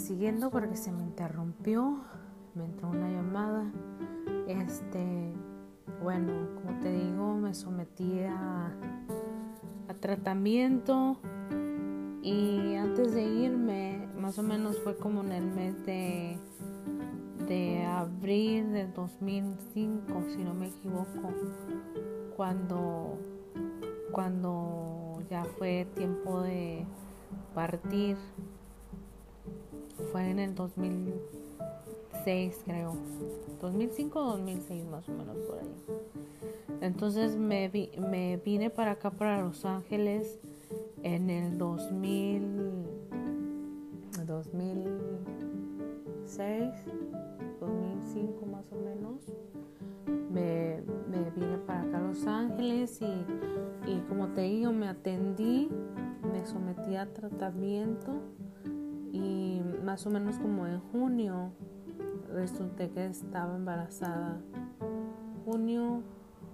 siguiendo porque se me interrumpió, me entró una llamada. Este, bueno, como te digo, me sometí a, a tratamiento y antes de irme, más o menos fue como en el mes de, de abril del 2005, si no me equivoco, cuando, cuando ya fue tiempo de partir fue en el 2006 creo. 2005 o 2006 más o menos por ahí. Entonces me, me vine para acá para Los Ángeles en el 2000 2006 2005 más o menos. Me, me, vine para acá a Los Ángeles y, y como te digo me atendí me sometí a tratamiento más o menos como en junio resulté que estaba embarazada. Junio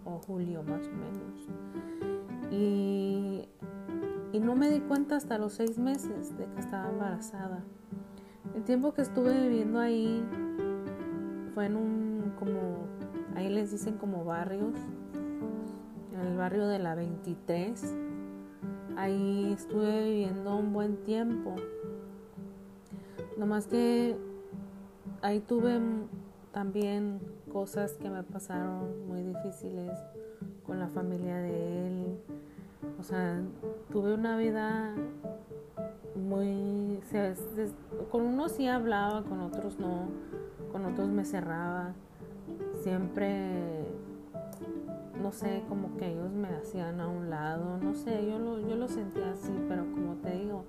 o julio más o menos. Y, y no me di cuenta hasta los seis meses de que estaba embarazada. El tiempo que estuve viviendo ahí fue en un como, ahí les dicen como barrios, en el barrio de la 23. Ahí estuve viviendo un buen tiempo Nomás que ahí tuve también cosas que me pasaron muy difíciles con la familia de él. O sea, tuve una vida muy... con unos sí hablaba, con otros no. Con otros me cerraba. Siempre, no sé, como que ellos me hacían a un lado. No sé, yo lo, yo lo sentía así, pero como te digo,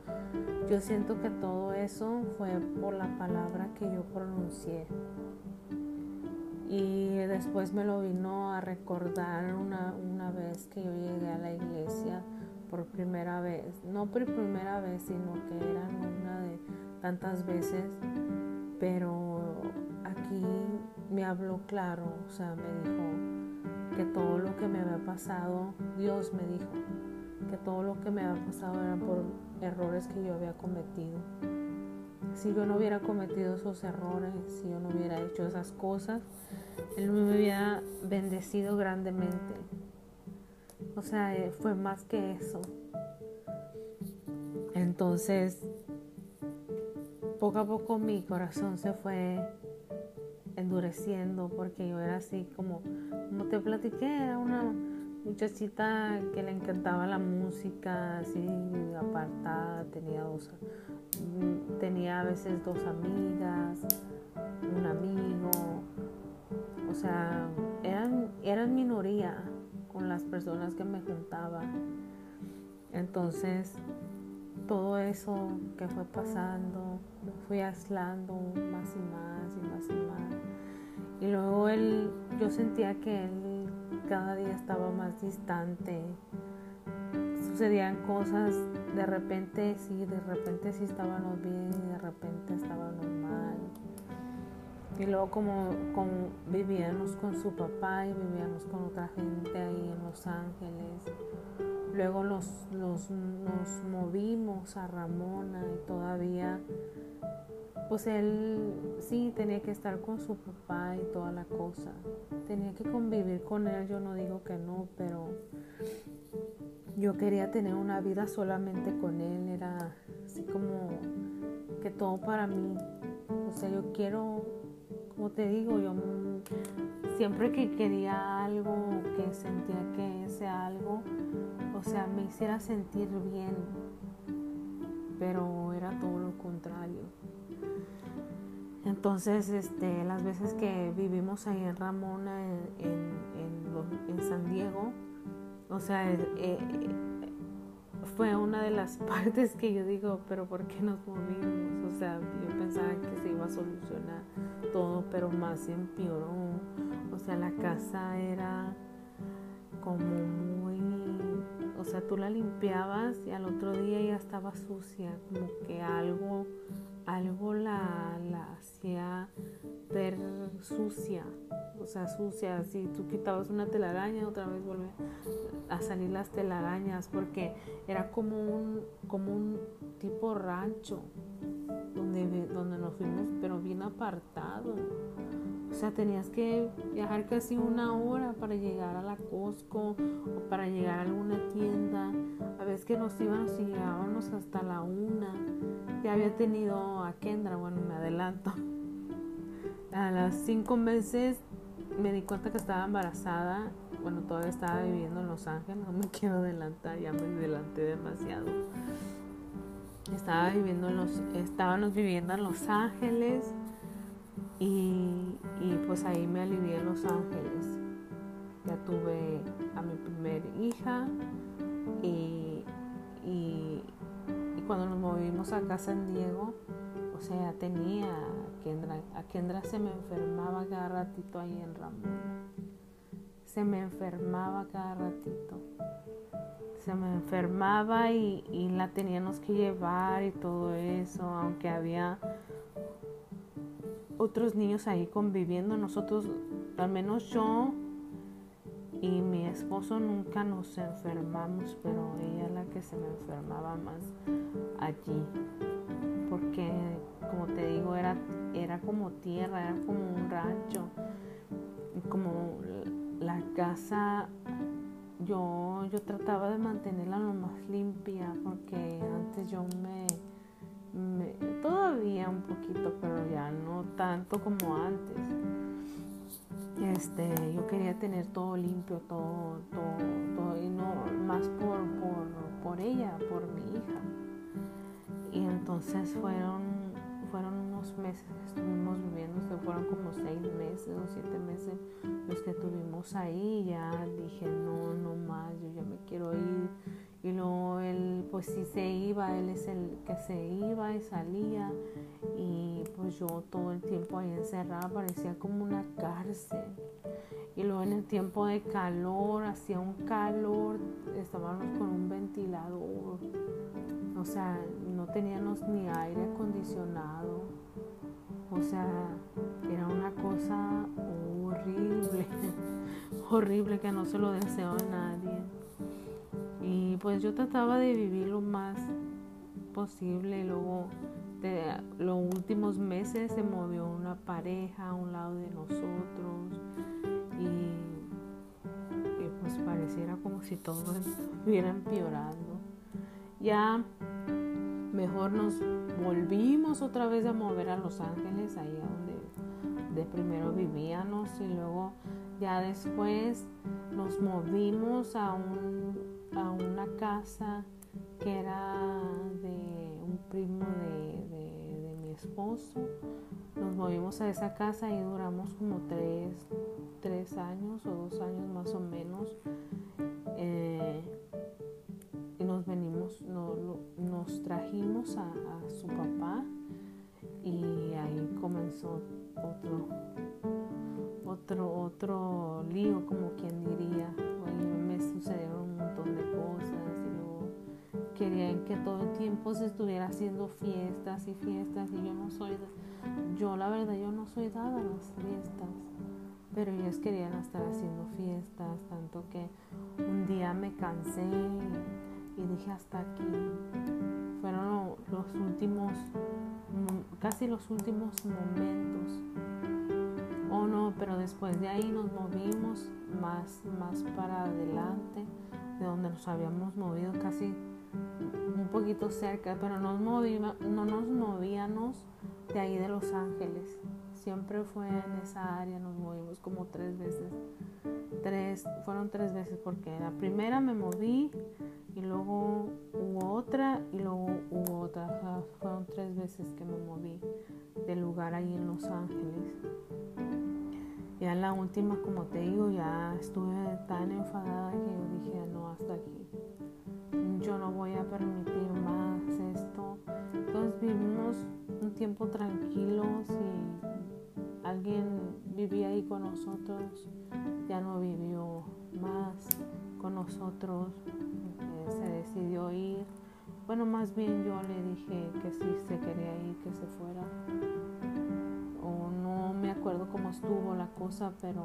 yo siento que todo eso fue por la palabra que yo pronuncié. Y después me lo vino a recordar una, una vez que yo llegué a la iglesia por primera vez. No por primera vez, sino que era una de tantas veces. Pero aquí me habló claro, o sea, me dijo que todo lo que me había pasado, Dios me dijo que todo lo que me había pasado era por errores que yo había cometido. Si yo no hubiera cometido esos errores, si yo no hubiera hecho esas cosas, Él me hubiera bendecido grandemente. O sea, eh, fue más que eso. Entonces, poco a poco mi corazón se fue endureciendo porque yo era así como, como te platiqué, era una muchachita que le encantaba la música, así apartada, tenía dos, tenía a veces dos amigas, un amigo, o sea, eran, eran minoría con las personas que me juntaba. Entonces, todo eso que fue pasando, fui aislando más y más. Y luego él, yo sentía que él cada día estaba más distante. Sucedían cosas, de repente sí, de repente sí estábamos bien y de repente estábamos mal. Y luego como, vivíamos con su papá y vivíamos con otra gente ahí en Los Ángeles. Luego los, los, nos movimos a Ramona y todavía pues él sí tenía que estar con su papá y toda la cosa. Tenía que convivir con él, yo no digo que no, pero yo quería tener una vida solamente con él, era así como que todo para mí. O sea, yo quiero, como te digo, yo siempre que quería algo, que sentía que ese algo, o sea, me hiciera sentir bien, pero era todo lo contrario. Entonces, este, las veces que vivimos ahí en Ramona, en, San Diego, o sea, eh, eh, fue una de las partes que yo digo, pero ¿por qué nos movimos? O sea, yo pensaba que se iba a solucionar todo, pero más se empeoró. O sea, la casa era como muy, o sea, tú la limpiabas y al otro día ya estaba sucia, como que algo algo la, la hacía ver sucia, o sea, sucia. Si tú quitabas una telaraña, otra vez volvían a salir las telarañas, porque era como un, como un tipo rancho donde, donde nos fuimos, pero bien apartado. O sea, tenías que viajar casi una hora para llegar a la Costco o para llegar a alguna tienda. A veces que nos íbamos y llegábamos hasta la una. Ya había tenido a Kendra, bueno, me adelanto. A las cinco meses me di cuenta que estaba embarazada. Bueno, todavía estaba viviendo en Los Ángeles. No me quiero adelantar, ya me adelanté demasiado. Estaba viviendo en los, estábamos viviendo en Los Ángeles y, pues ahí me alivié en Los Ángeles. Ya tuve a mi primer hija y, y, cuando nos movimos acá a San Diego, o sea, tenía a Kendra, a Kendra se me enfermaba cada ratito ahí en Ramón. Se me enfermaba cada ratito. Se me enfermaba y, y la teníamos que llevar y todo eso, aunque había otros niños ahí conviviendo. Nosotros, al menos yo y mi esposo nunca nos enfermamos, pero ella es la que se me enfermaba más allí. Porque, como te digo, era, era como tierra, era como un rancho. Como la casa, yo, yo trataba de mantenerla lo más limpia, porque antes yo me todavía un poquito, pero ya no tanto como antes. Este, yo quería tener todo limpio, todo, todo, y no más por, por, por ella, por mi hija. Y entonces fueron, meses estuvimos viviendo, fueron como seis meses o siete meses los que tuvimos ahí. Ya dije, no, no más, yo ya me quiero ir y luego él, pues si se iba, él es el que se iba y salía. Y pues yo todo el tiempo ahí encerrada parecía como una cárcel. Y luego en el tiempo de calor, hacía un calor, estábamos con un ventilador. O sea, no teníamos ni aire acondicionado. O sea, era una cosa horrible, horrible que no se lo deseo a nadie. Y pues yo trataba de vivir lo más posible. Luego, de los últimos meses se movió una pareja a un lado de nosotros. Y, pues pareciera como si todo estuviera empeorando. Ya mejor nos volvimos otra vez a mover a Los Ángeles, ahí donde de primero vivíamos y luego ya después nos movimos a a una casa que era de un primo de, mi esposo. Nos movimos a esa casa y duramos como tres, años o dos años más o menos. Eh, y nos venimos, nos trajimos a, su papá y ahí comenzó otro otro otro lío como quien diría me sucedieron de cosas y luego querían que todo el tiempo se estuviera haciendo fiestas y fiestas y yo no soy, yo la verdad yo no soy dada a las fiestas, pero ellos querían estar haciendo fiestas, tanto que un día me cansé y, dije hasta aquí. Fueron los últimos, casi los últimos momentos. Oh no, pero después de ahí nos movimos más, más para adelante de donde nos habíamos movido casi un poquito cerca, pero nos no nos movíamos de ahí de Los Ángeles. Siempre fue en esa área, nos movimos como tres veces. Tres, fueron tres veces porque la primera me moví y luego hubo otra y luego hubo otra. fueron tres veces que me moví del lugar ahí en Los Ángeles. Ya la última, como te digo, ya estuve tan enfadada que yo dije, no, hasta aquí. Yo no voy a permitir más esto. Entonces vivimos un tiempo tranquilos y alguien vivía ahí con nosotros, ya no vivió más con nosotros, eh, se decidió ir. Bueno, más bien yo le dije que si se quería ir, que se fuera. O no me acuerdo cómo estuvo la cosa, pero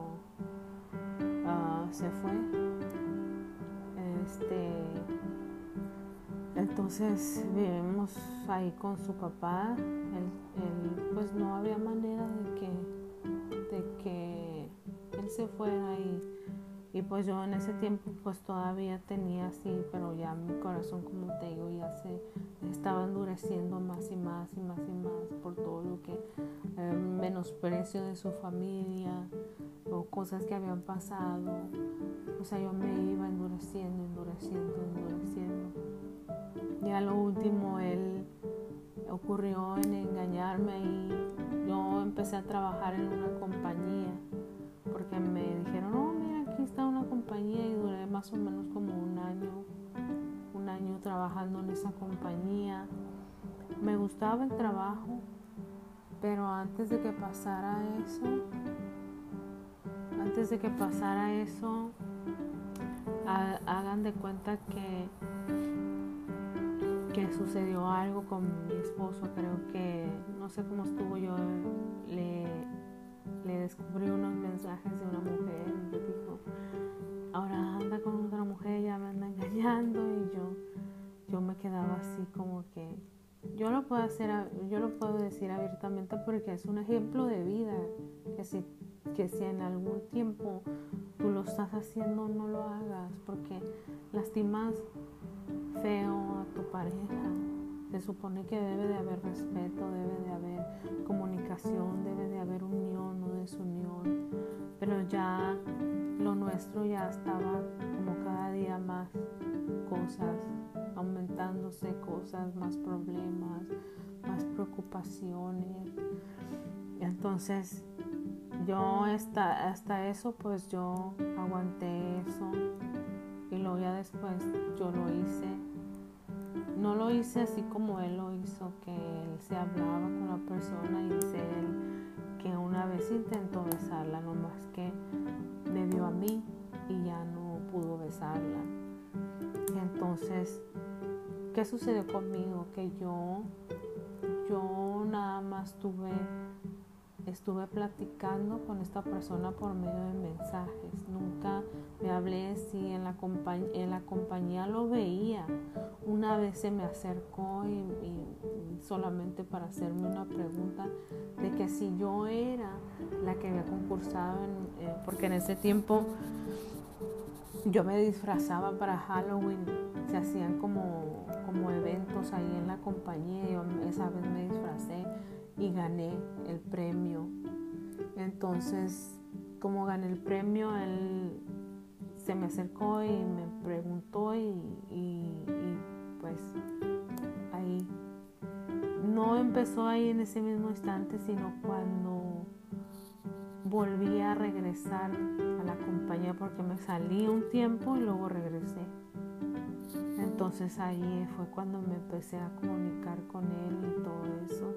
uh, se fue. Este, entonces vivimos ahí con su papá. Él, pues no había manera de que, de que él se fuera y y pues yo en ese tiempo pues todavía tenía así, pero ya mi corazón como te digo ya se estaba endureciendo más y más y más y más por todo lo que eh, menosprecio de su familia o cosas que habían pasado. O sea, yo me iba endureciendo, endureciendo, endureciendo. Ya lo último él ocurrió en engañarme y yo empecé a trabajar en una compañía porque me dijeron, no, estaba en una compañía y duré más o menos como un año, un año trabajando en esa compañía. Me gustaba el trabajo, pero antes de que pasara eso, antes de que pasara eso, hagan de cuenta que que sucedió algo con mi esposo, creo que no sé cómo estuvo yo le, descubrí unos mensajes de una mujer y le dijo ahora anda con otra mujer, ya me anda engañando y yo, yo me quedaba así como que yo lo puedo hacer, yo lo puedo decir abiertamente porque es un ejemplo de vida, que si, que si en algún tiempo tú lo estás haciendo, no lo hagas, porque lastimas feo a tu pareja. Se supone que debe de haber respeto, debe de haber comunicación, debe de haber unión, no desunión, pero ya lo nuestro ya estaba como cada día más cosas, aumentándose cosas, más problemas, más preocupaciones. Entonces yo hasta, hasta eso pues yo aguanté eso y luego ya después yo lo hice. No lo hice así como él lo hizo, que él se hablaba con la persona y dice él que una vez intentó besarla, nomás que me vio a mí y ya no pudo besarla. Entonces, ¿qué sucedió conmigo? Que yo, yo nada más tuve, estuve platicando con esta persona por medio de mensajes. Nunca me hablé la, en la compañía lo veía. Una vez se me acercó y, solamente para hacerme una pregunta de que si yo era la que había concursado, eh, porque en ese tiempo yo me disfrazaba para Halloween, se hacían como, como eventos ahí en la compañía, yo esa vez me disfracé y gané el premio. Entonces, como gané el premio, él se me acercó y me preguntó y, pues ahí no empezó ahí en ese mismo instante, sino cuando volví a regresar a la compañía porque me salí un tiempo y luego regresé. Entonces ahí fue cuando me empecé a comunicar con él y todo eso.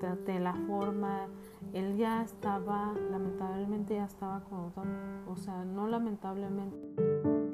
Traté la forma, él ya estaba, lamentablemente ya estaba con otro, o sea, no lamentablemente.